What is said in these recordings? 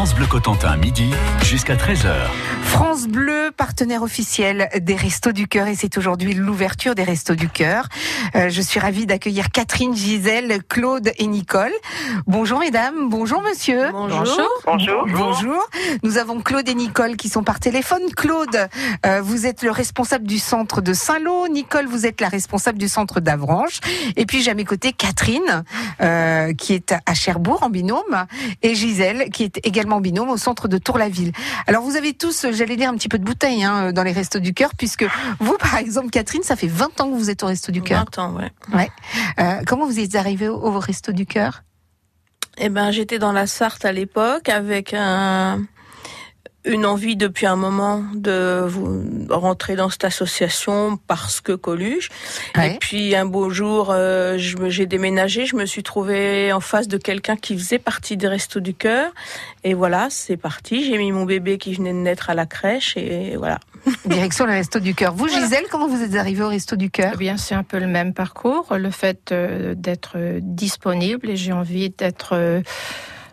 France Bleu Cotentin, midi jusqu'à 13h. France Bleu, partenaire officiel des Restos du Cœur et c'est aujourd'hui l'ouverture des Restos du Cœur. Euh, je suis ravie d'accueillir Catherine, Gisèle, Claude et Nicole. Bonjour mesdames, bonjour monsieur. Bonjour. Bonjour. Bonjour. Nous avons Claude et Nicole qui sont par téléphone. Claude, euh, vous êtes le responsable du centre de Saint-Lô. Nicole, vous êtes la responsable du centre d'Avranches. Et puis j'ai à mes côtés Catherine, euh, qui est à Cherbourg en binôme, et Gisèle, qui est également en binôme au centre de Tour-la-Ville. Alors vous avez tous, j'allais dire, un petit peu de bouteille hein, dans les Restos du Cœur, puisque vous, par exemple, Catherine, ça fait 20 ans que vous êtes au Resto du Cœur. 20 ans, ouais. Ouais. Euh, comment vous êtes arrivé au, au Resto du Cœur? Eh ben, j'étais dans la Sarthe à l'époque avec un, une envie depuis un moment de vous rentrer dans cette association parce que Coluche. Ouais. Et puis un beau jour, euh, j'ai déménagé, je me suis trouvée en face de quelqu'un qui faisait partie des Restos du Cœur. Et voilà, c'est parti. J'ai mis mon bébé qui venait de naître à la crèche et voilà. Direction le Resto du Cœur. Vous, Gisèle, comment vous êtes arrivée au Resto du Cœur? Eh bien, c'est un peu le même parcours. Le fait euh, d'être euh, disponible et j'ai envie d'être, euh,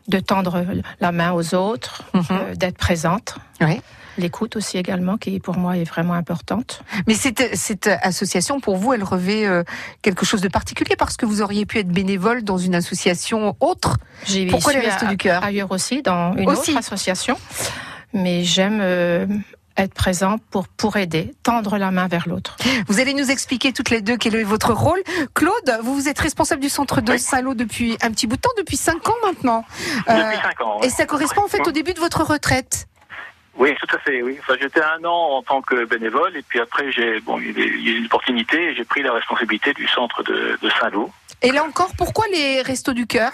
de tendre la main aux autres, Mhm. euh, d'être présente. Oui. L'écoute aussi également, qui pour moi est vraiment importante. Mais cette, cette association, pour vous, elle revêt euh, quelque chose de particulier parce que vous auriez pu être bénévole dans une association autre? J'ai Pourquoi les à- du Cœur? Ailleurs aussi, dans une Aussi. autre association. Mais j'aime euh, être présent pour, pour aider, tendre la main vers l'autre. Vous allez nous expliquer toutes les deux quel est votre rôle. Claude, vous, vous êtes responsable du centre de Oui. Saint-Lô depuis un petit bout de temps, depuis 5 ans maintenant. Euh, Depuis 5 ans. et ça correspond en fait au début de votre retraite. Oui, tout à fait. Oui. Enfin, j'étais un an en tant que bénévole et puis après, j'ai bon, il y a eu- il y a eu une opportunité et j'ai pris la responsabilité du centre de, de Saint-Lô. Et là encore, pourquoi les Restos du Cœur?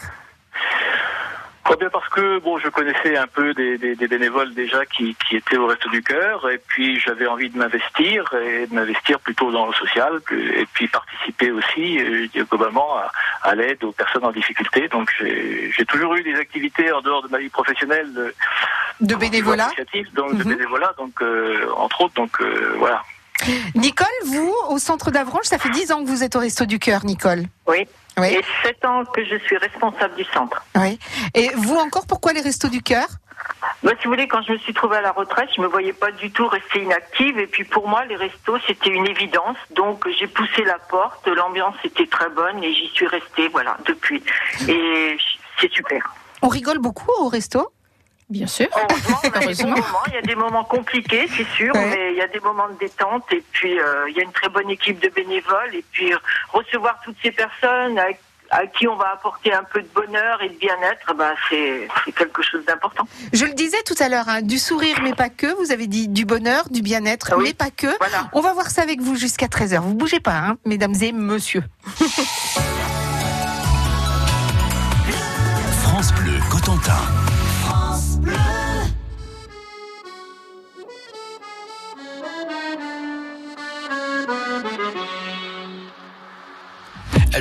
Très bien parce que bon, je connaissais un peu des, des, des bénévoles déjà qui, qui étaient au Resto du Cœur et puis j'avais envie de m'investir et de m'investir plutôt dans le social et puis participer aussi euh, globalement à, à l'aide aux personnes en difficulté. Donc j'ai j'ai toujours eu des activités en dehors de ma vie professionnelle de, De bénévolat donc de Mhm. bénévolat, donc euh, entre autres, donc euh, voilà. Nicole, vous, au centre d'Avranches, ça fait 10 ans que vous êtes au Resto du Cœur, Nicole. Oui. Oui. Et sept ans que je suis responsable du centre. Oui. Et vous encore, pourquoi les Restos du Cœur? Bah, si vous voulez, quand je me suis trouvée à la retraite, je me voyais pas du tout rester inactive. Et puis pour moi, les restos, c'était une évidence. Donc j'ai poussé la porte, l'ambiance était très bonne et j'y suis restée, voilà, depuis. Et c'est super. On rigole beaucoup au resto? Bien sûr. Heureusement, on a des Heureusement. bons moments. Il y a des moments compliqués, c'est sûr, Ouais. mais il y a des moments de détente. Et puis euh, il y a une très bonne équipe de bénévoles. Et puis recevoir toutes ces personnes à, à qui on va apporter un peu de bonheur et de bien-être, bah, c'est c'est quelque chose d'important. Je le disais tout à l'heure, hein, du sourire mais pas que. Vous avez dit du bonheur, du bien-être Ah oui. mais pas que. Voilà. On va voir ça avec vous jusqu'à 13h. Vous bougez pas, hein, mesdames et messieurs. France Bleu Cotentin.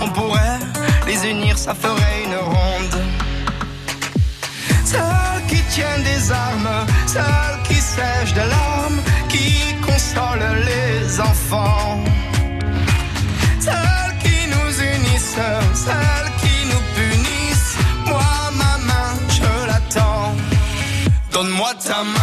on pourrait les unir, ça ferait une ronde. Celles qui tiennent des armes, celles qui sèchent des larmes, qui consolent les enfants. Celles qui nous unissent, celles qui nous punissent. Moi, ma main, je l'attends. Donne-moi ta main,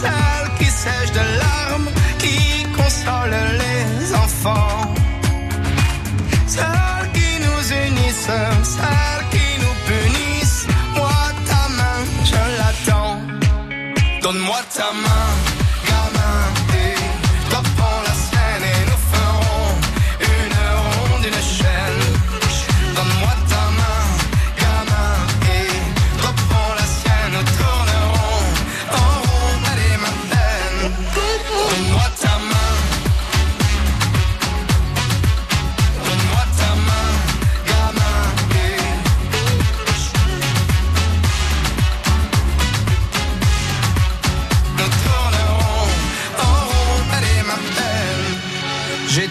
celles qui sèchent de larmes, qui consolent les enfants. Celles qui nous unissent, celles qui nous punissent. Moi, ta main, je l'attends. Donne-moi ta main,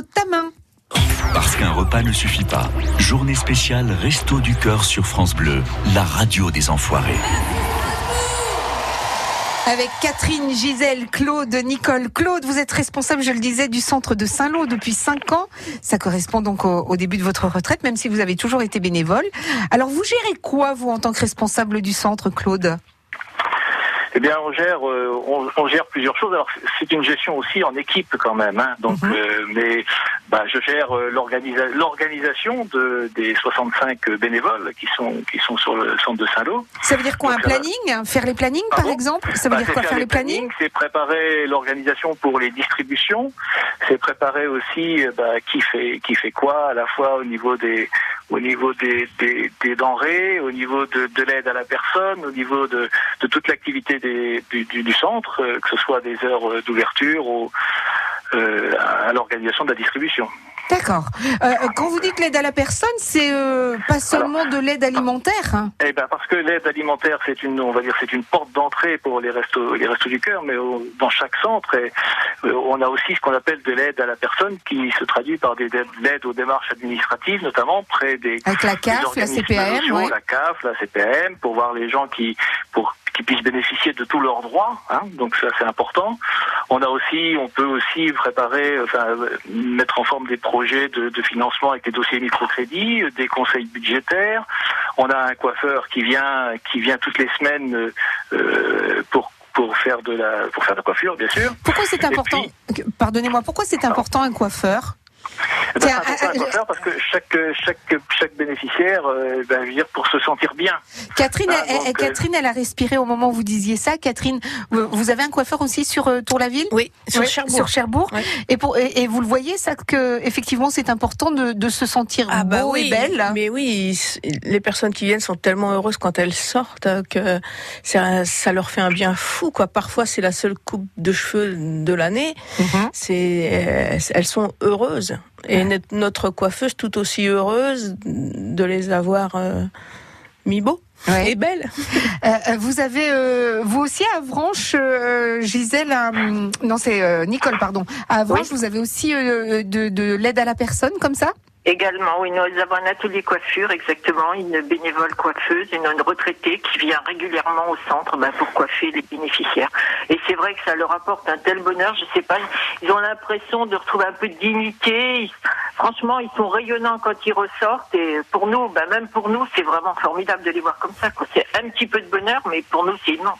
Claudio Capéo, ta main. Parce qu'un repas ne suffit pas. Journée spéciale Resto du Cœur sur France Bleu, la radio des enfoirés. Avec Catherine, Gisèle, Claude, Nicole. Claude, vous êtes responsable, je le disais, du centre de Saint-Lô depuis 5 ans. Ça correspond donc au, au début de votre retraite, même si vous avez toujours été bénévole. Alors, vous gérez quoi, vous, en tant que responsable du centre, Claude? Eh bien, on gère, euh, on, on gère plusieurs choses. Alors, c'est une gestion aussi en équipe quand même. Hein. Donc, Mhm. euh, mais bah, je gère euh, l'organisa- l'organisation de, des 65 bénévoles qui sont qui sont sur le centre de Saint-Lô. Ça veut dire quoi, un Donc, ça va. planning Faire les plannings, par exemple? Ça veut Bah, dire quoi, faire les plannings? C'est préparer l'organisation pour les distributions. C'est préparer aussi euh, bah, qui fait qui fait quoi à la fois au niveau des au niveau des, des, des denrées, au niveau de, de l'aide à la personne, au niveau de, de toute l'activité du, du, du centre, euh, que ce soit des heures euh, d'ouverture ou euh, à l'organisation de la distribution. D'accord. Euh, quand vous dites l'aide à la personne, c'est euh, pas seulement de l'aide alimentaire hein Eh ben parce que l'aide alimentaire c'est une on va dire c'est une porte d'entrée pour les restos les restos du cœur mais au- dans chaque centre et, euh, on a aussi ce qu'on appelle de l'aide à la personne qui se traduit par des l'aide aux démarches administratives notamment près des Avec la des CAF, la ouais. la CAF, la CPAM pour voir les gens qui pour qui puissent bénéficier de tous leurs droits hein, donc ça c'est important. On a aussi on peut aussi préparer enfin mettre en forme des projets de, de financement avec des dossiers microcrédits, euh, des conseils budgétaires. On a un coiffeur qui vient, qui vient toutes les semaines euh, pour pour faire de la pour faire de la coiffure, bien sûr. Pourquoi c'est important Pardonnez-moi, pourquoi c'est important un coiffeur? Eh ben, Tiens, c'est important, un euh, coiffeur parce que chaque chaque chaque bénéficiaire, euh, ben, je veux dire pour se sentir bien. Catherine, Ah, elle, donc, elle- Catherine, elle a respiré au moment où vous disiez ça. Catherine, vous, avez un coiffeur aussi sur euh, Tour-la-Ville Oui, sur Cherbourg. Sur Cherbourg. Ouais. Et, pour, et, et vous le voyez, ça, que effectivement, c'est important de, de se sentir Ah bah beau oui, et belle. mais oui, les personnes qui viennent sont tellement heureuses quand elles sortent euh, que ça, ça leur fait un bien fou. Quoi. Parfois, c'est la seule coupe de cheveux de l'année. Mhm. C'est, euh, elles sont heureuses. Et net- notre coiffeuse tout aussi heureuse de les avoir euh, mis beaux Ouais. et belles. Euh, euh, vous avez, euh, vous aussi à Avranches, euh, Gisèle, euh, non c'est euh, Nicole, pardon. À Avranches, vous avez aussi euh, de, de l'aide à la personne comme ça? Également, oui, nous avons un atelier coiffure, exactement, une bénévole coiffeuse, une, une retraitée qui vient régulièrement au centre ben, pour coiffer les bénéficiaires. Et c'est vrai que ça leur apporte un tel bonheur, je sais pas, ils ont l'impression de retrouver un peu de dignité. Ils- franchement, ils sont rayonnants quand ils ressortent. Et pour nous, ben, même pour nous, c'est vraiment formidable de les voir comme ça. C'est un petit peu de bonheur, mais pour nous, c'est immense.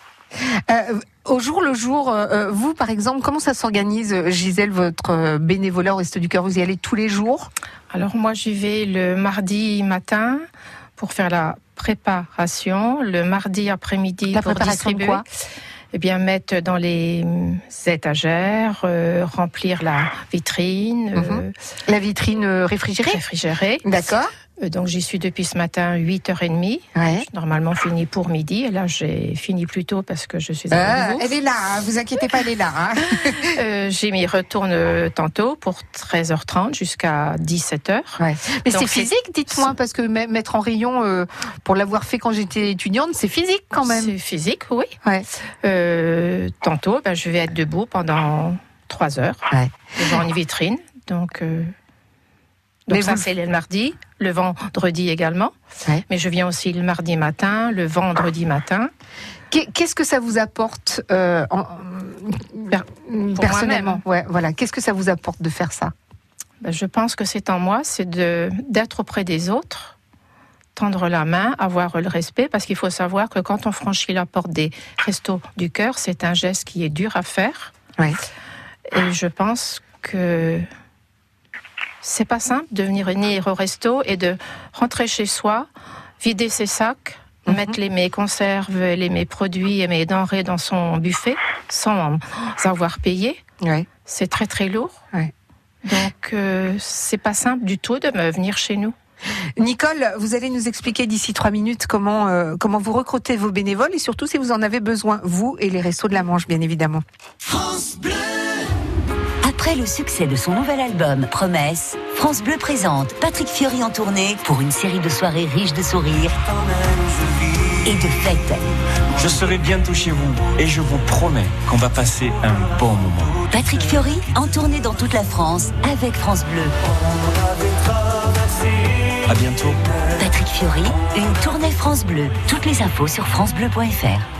Euh, Au jour le jour, euh, euh, vous par exemple, comment ça s'organise, Gisèle, votre bénévolat au Resto du Cœur? Vous y allez tous les jours? Alors moi, j'y vais le mardi matin pour faire la préparation. Le mardi après-midi La pour préparation de distribuer. quoi? Eh bien, mettre dans les hum, étagères, euh, remplir la vitrine, euh, Mhm. La vitrine euh, réfrigérée? réfrigérer. D'accord. Euh, donc, j'y suis depuis ce matin 8h30. Ouais. Normalement fini pour midi. Et là, j'ai fini plus tôt parce que je suis à nouveau. elle est là, hein, vous inquiétez pas, elle est là. hein. Euh, j'ai mis retourne euh, tantôt pour 13h30 jusqu'à 17h. Ouais. Mais c'est physique, dites-moi, parce que me- mettre en rayon, euh, pour l'avoir fait quand j'étais étudiante, c'est physique quand même. C'est physique, oui. Ouais. Euh, tantôt, ben, je vais être debout pendant 3 heures devant une vitrine. Donc, euh, Mais donc ça, vous- c'est le mardi, le vendredi également. Ouais. Mais je viens aussi le mardi matin, le vendredi matin. Qu'est- Qu'est-ce que ça vous apporte euh, en- Per- personnellement Ouais, voilà. Qu'est-ce que ça vous apporte de faire ça Ben, je pense que c'est en moi, c'est d'être auprès des autres, tendre la main, avoir le respect, parce qu'il faut savoir que quand on franchit la porte des restos du cœur, c'est un geste qui est dur à faire. Ouais. Et je pense que c'est pas simple de venir venir au resto et de rentrer chez soi, vider ses sacs, Mhm. mettre les mes conserves, les mes produits et mes denrées dans son buffet sans avoir payé. Ouais. C'est très très lourd. Ouais. Donc euh, c'est pas simple du tout de me venir chez nous. Nicole, vous allez nous expliquer d'ici trois minutes comment euh, comment vous recrutez vos bénévoles et surtout si vous en avez besoin, vous et les restos de la Manche, bien évidemment. Après le succès de son nouvel album Promesse, France Bleu présente Patrick Fiori en tournée pour une série de soirées riches de sourires et de fêtes. Je serai bientôt chez vous et je vous promets qu'on va passer un bon moment. Patrick Fiori en tournée dans toute la France avec France Bleu. À bientôt. Patrick Fiori, une tournée France Bleu. Toutes les infos sur francebleu.fr.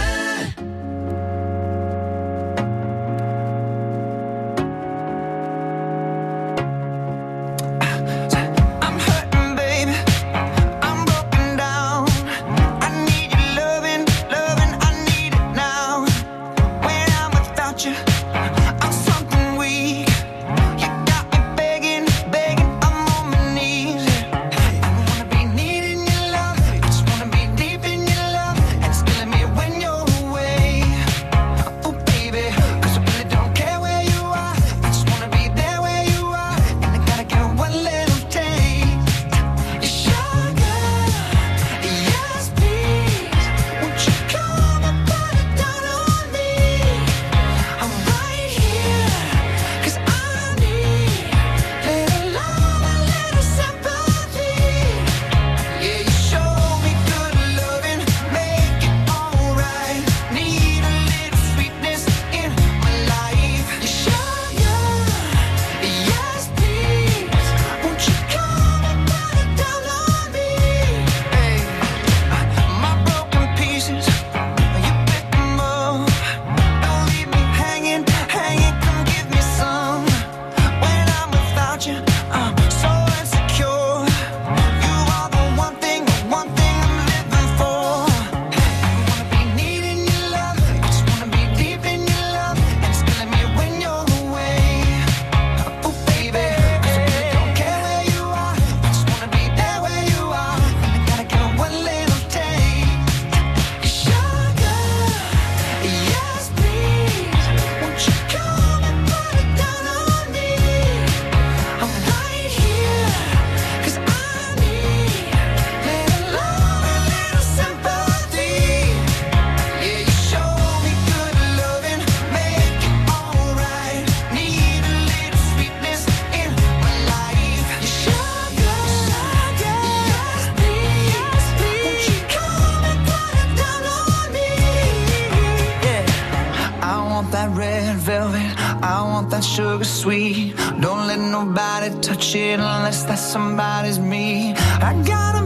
Nobody touch it unless that somebody's me. I gotta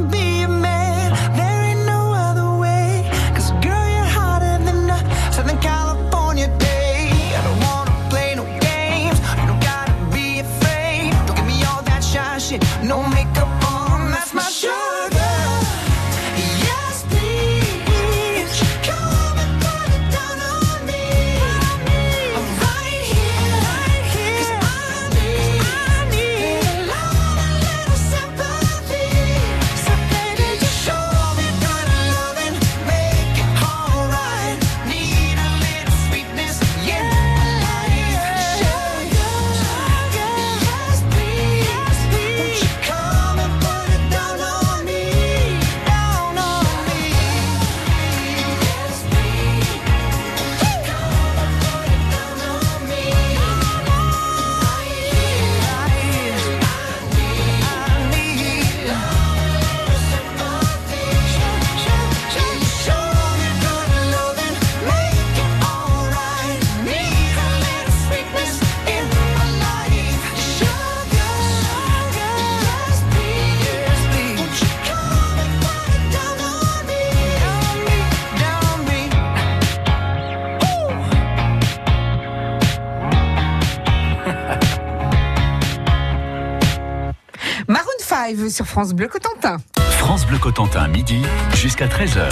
sur France Bleu Cotentin. France Bleu Cotentin, midi jusqu'à 13h.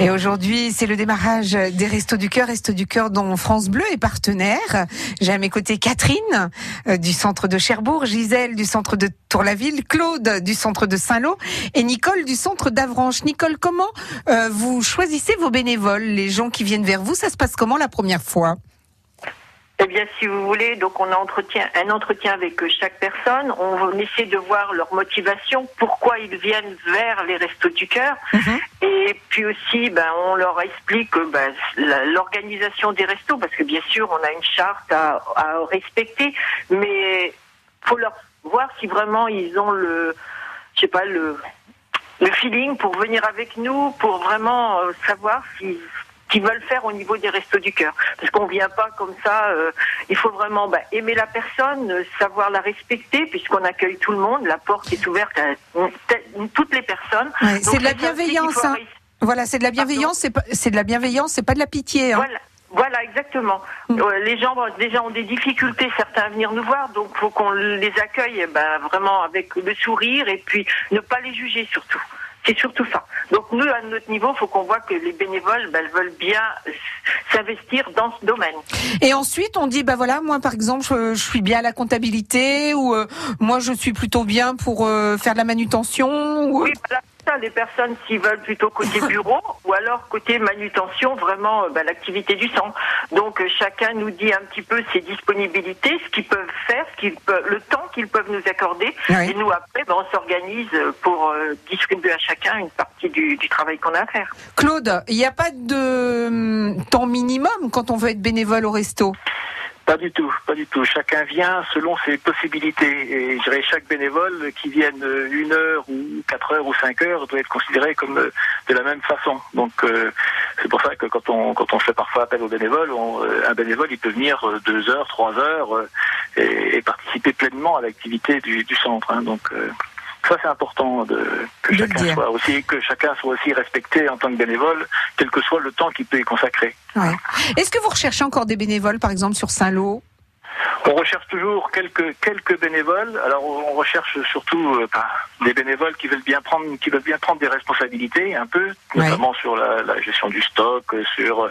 Et aujourd'hui, c'est le démarrage des Restos du Cœur, Restos du Cœur dont France Bleu est partenaire. J'ai à mes côtés Catherine euh, du centre de Cherbourg, Gisèle du centre de Tour-la-Ville, Claude du centre de Saint-Lô et Nicole du centre d'Avranches. Nicole, comment euh, vous choisissez vos bénévoles, les gens qui viennent vers vous Ça se passe comment la première fois? Eh bien, si vous voulez, donc on a entretien, un entretien avec euh, chaque personne. On essaie de voir leur motivation, pourquoi ils viennent vers les restos du cœur. Mhm. Et puis aussi, ben, on leur explique euh, ben, l'organisation des restos, parce que bien sûr, on a une charte à, à respecter, mais faut leur voir si vraiment ils ont le, je sais pas, le, le feeling pour venir avec nous, pour vraiment euh, savoir si qu'ils veulent faire au niveau des restos du cœur. Parce qu'on vient pas comme ça. euh, il faut vraiment bah, aimer la personne, euh, savoir la respecter, puisqu'on accueille tout le monde. La porte est ouverte à toutes les personnes. Ouais, C'est de la bienveillance. hein. Voilà, c'est de la bienveillance, c'est pas, c'est de la bienveillance, c'est pas de la pitié. hein. Voilà. Voilà, exactement. Mm. Euh, les gens bon, déjà ont des difficultés, certains à venir nous voir, donc faut qu'on les accueille ben, vraiment avec le sourire et puis ne pas les juger surtout. C'est surtout ça. Donc nous, à notre niveau, faut qu'on voit que les bénévoles ben, veulent bien s'investir dans ce domaine. Et ensuite, on dit, bah voilà, moi par exemple, je, je suis bien à la comptabilité, ou euh, moi je suis plutôt bien pour euh, faire de la manutention. Ou... Oui, voilà. Ça, les personnes s'ils veulent plutôt côté bureau ou alors côté manutention, vraiment euh, ben, l'activité du sang. Donc euh, chacun nous dit un petit peu ses disponibilités, ce qu'ils peuvent faire, ce qu'ils peuvent, le temps qu'ils peuvent nous accorder. Oui. Et nous après, ben, on s'organise pour euh, distribuer à chacun une partie du, du travail qu'on a à faire. Claude, il n'y a pas de hum, temps minimum quand on veut être bénévole au resto? Pas du tout, pas du tout. Chacun vient selon ses possibilités. Et je dirais chaque bénévole qui vienne une heure ou quatre heures ou cinq heures doit être considéré comme euh, de la même façon. Donc euh, c'est pour ça que quand on quand on fait parfois appel aux bénévoles, on, euh, un bénévole il peut venir deux heures, trois heures et, participer pleinement à l'activité du, du centre. hein. Donc ça c'est important de, que De chacun soit aussi que chacun soit aussi respecté en tant que bénévole, quel que soit le temps qu'il peut y consacrer. Ouais. Est-ce que vous recherchez encore des bénévoles, par exemple, sur Saint-Lô? On recherche toujours quelques quelques bénévoles. Alors on recherche surtout euh, bah, des bénévoles qui veulent bien prendre qui veulent bien prendre des responsabilités un peu, Ouais. notamment sur la, la gestion du stock, euh, sur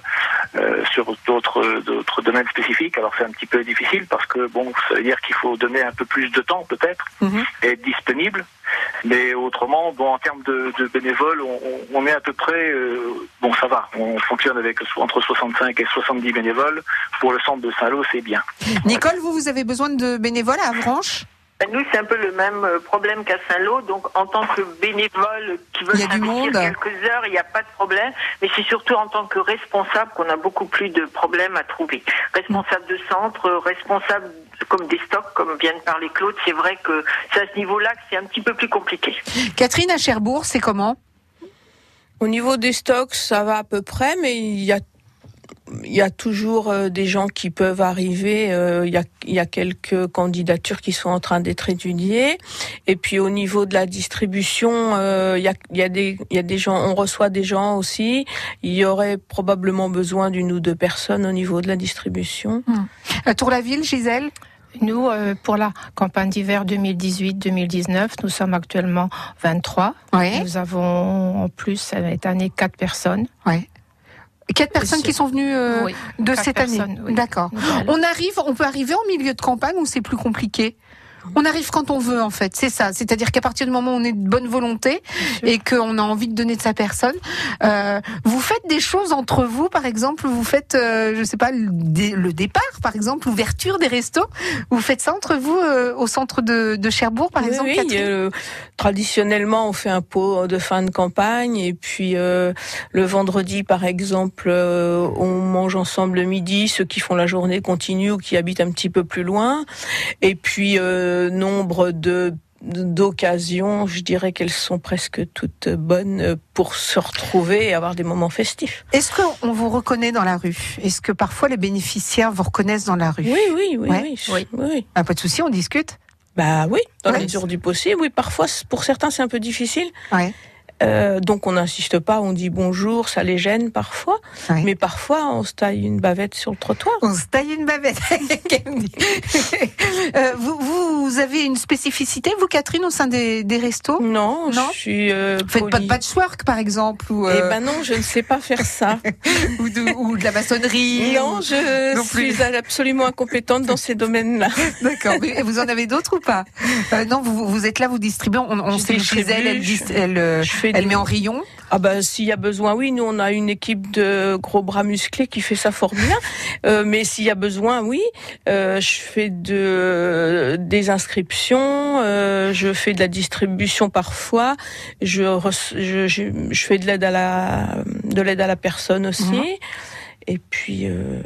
euh, sur d'autres d'autres domaines spécifiques. Alors c'est un petit peu difficile parce que bon, ça veut dire qu'il faut donner un peu plus de temps peut-être Mhm. et être disponible. Mais autrement, bon, en termes de, de bénévoles, on, est à peu près, euh, bon, ça va. On fonctionne avec entre 65 et 70 bénévoles. Pour le centre de Saint-Lô, c'est bien. Nicole, vous, vous avez besoin de bénévoles à Avranches? Ben, Nous, c'est un peu le même euh, problème qu'à Saint-Lô. Donc, en tant que bénévole qui veut Il y a du monde. quelques heures, il n'y a pas de problème. Mais c'est surtout en tant que responsable qu'on a beaucoup plus de problèmes à trouver. Responsable de centre, responsable comme des stocks, comme vient de parler Claude, c'est vrai que c'est à ce niveau-là que c'est un petit peu plus compliqué. Catherine, à Cherbourg, c'est comment? Au niveau des stocks, ça va à peu près, mais il y a il y a toujours euh, des gens qui peuvent arriver. euh, il, y a, il y a quelques candidatures qui sont en train d'être étudiées. Et puis au niveau de la distribution, euh, il, y a, il, y a des, il y a des gens, on reçoit des gens aussi. Il y aurait probablement besoin d'une ou deux personnes au niveau de la distribution. À Tour-la-Ville, Gisèle? Nous, euh, pour la campagne d'hiver 2018-2019, nous sommes actuellement 23. Oui. Nous avons en plus cette année quatre personnes. Ouais. Quatre personnes qui sont venues euh, Oui, de cette année. oui. D'accord. On arrive, on peut arriver en milieu de campagne ou c'est plus compliqué? On arrive quand on veut en fait, c'est ça. C'est-à-dire qu'à partir du moment où on est de bonne volonté et qu'on a envie de donner de sa personne, euh, vous faites des choses entre vous, par exemple, vous faites, euh, je sais pas, le, dé- le départ, par exemple, l'ouverture des restos. Vous faites ça entre vous euh, au centre de, de Cherbourg, par Oui, exemple. oui, euh, traditionnellement, on fait un pot de fin de campagne et puis le vendredi, par exemple, on mange ensemble le midi. Ceux qui font la journée continue ou qui habitent un petit peu plus loin. Et puis euh, nombre de d'occasions, je dirais qu'elles sont presque toutes bonnes pour se retrouver et avoir des moments festifs. Est-ce qu'on vous reconnaît dans la rue? Est-ce que parfois les bénéficiaires vous reconnaissent dans la rue? Oui, oui, oui, Ouais. oui, Oui. oui. Ah, Pas de souci, on discute? Bah oui, dans Ouais. la mesure du possible. Oui, parfois, pour certains, c'est un peu difficile. Ouais. Euh, donc on n'insiste pas, on dit bonjour, ça les gêne parfois, mais parfois on se taille une bavette sur le trottoir. On se taille une bavette. Euh, vous, vous avez une spécificité, vous, Catherine, au sein des, des restos? Non, Non? je suis. Euh, Vous faites pas de patchwork, par exemple, ou, Eh euh, ben non, je ne sais pas faire ça. ou, de, ou de la maçonnerie non, ou- je non plus. suis absolument incompétente dans ces domaines-là. D'accord. Mais vous en avez d'autres ou pas? Non, vous, vous êtes là, vous distribuez. On, on sait Gisèle, elle, elle, euh, Je fais elle des- met en rayon. Ah ben s'il y a besoin, oui, nous on a une équipe de gros bras musclés qui fait ça fort bien. Euh, mais s'il y a besoin, oui, euh, je fais de des inscriptions, euh, je fais de la distribution parfois, je reç- je, je, je fais de l'aide à la de l'aide à la personne aussi, Mhm. et puis euh,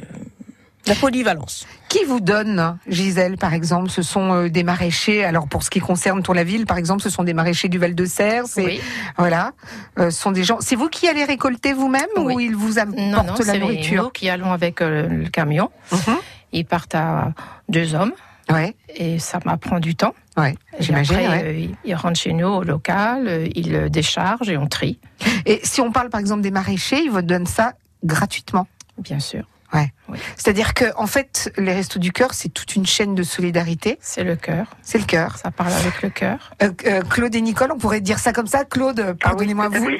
la polyvalence. Qui vous donne, Gisèle, par exemple Ce sont euh, des maraîchers? Alors, pour ce qui concerne pour la ville, par exemple, ce sont des maraîchers du Val de Serre. C'est Oui. voilà. Euh, ce sont des gens. C'est vous qui allez récolter vous-même ou ils vous apportent Non, non, la c'est nourriture? nous qui allons avec euh, le camion. Mhm. Ils partent à deux hommes Ouais, et ça m'apprend du temps. ouais. J'imagine. ouais. euh, ils- rentrent chez nous au local, euh, ils le déchargent et on trie, Et si on parle par exemple des maraîchers, ils vous donnent ça gratuitement? bien sûr. C'est-à-dire que en fait, les Restos du Cœur, c'est toute une chaîne de solidarité. C'est le cœur. C'est le cœur. Ça parle avec le cœur. Euh, euh, Claude et Nicole, on pourrait dire ça comme ça. Claude, euh, pardonnez-moi, vous, Oui.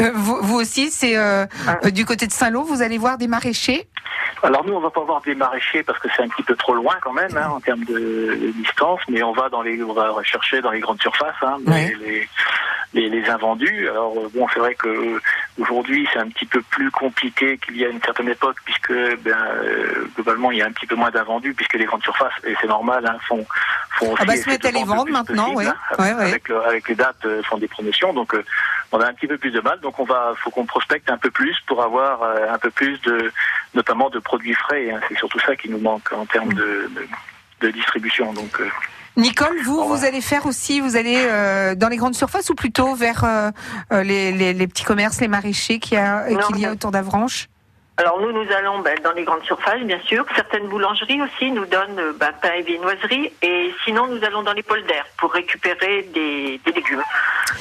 euh, vous, vous aussi, c'est euh, Ah. euh, du côté de Saint-Lô, vous allez voir des maraîchers. Alors nous, on va pas voir des maraîchers parce que c'est un petit peu trop loin quand même hein, en termes de, distance, mais on va dans les, on va rechercher dans les grandes surfaces, hein, les, les, les invendus. Alors bon, c'est vrai que aujourd'hui c'est un petit peu plus compliqué qu'il y a une certaine époque puisque ben, euh, globalement il y a un petit peu moins d'invendus puisque les grandes surfaces et c'est normal hein, font font aussi Ah bah, se mettent à les vendre maintenant, ouais. hein, Ouais, ouais. Avec, le- avec les dates euh, font des promotions, donc euh, on a un petit peu plus de mal. Donc on va, faut qu'on prospecte un peu plus pour avoir euh, un peu plus de, notamment de produits frais. hein. C'est surtout ça qui nous manque en termes de, de, de distribution. Donc Nicole, vous, revoir. vous allez faire aussi, vous allez euh, dans les grandes surfaces ou plutôt vers euh, euh, les, les, les petits commerces, les maraîchers qu'il y a, qu'il y a autour d'Avranches? Alors nous, nous allons ben, dans les grandes surfaces, bien sûr. Certaines boulangeries aussi nous donnent euh, ben, pain et viennoiserie. Et sinon, nous allons dans les polders pour récupérer des, des légumes,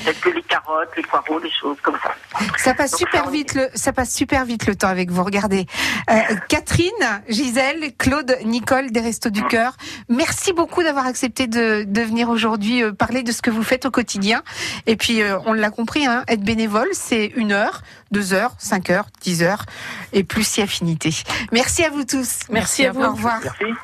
tels que les carottes, les poireaux, des choses comme ça. Ça passe Donc, super ça, vite le, ça passe super vite le temps avec vous. Regardez, Euh, Catherine, Gisèle, Claude, Nicole des Restos du Cœur. Merci beaucoup d'avoir accepté de, de venir aujourd'hui euh, parler de ce que vous faites au quotidien. Et puis, euh, on l'a compris, hein, être bénévole, c'est une heure, deux heures, cinq heures, dix heures, et plus si affinité. Merci à vous tous. Merci à vous. Au revoir. merci.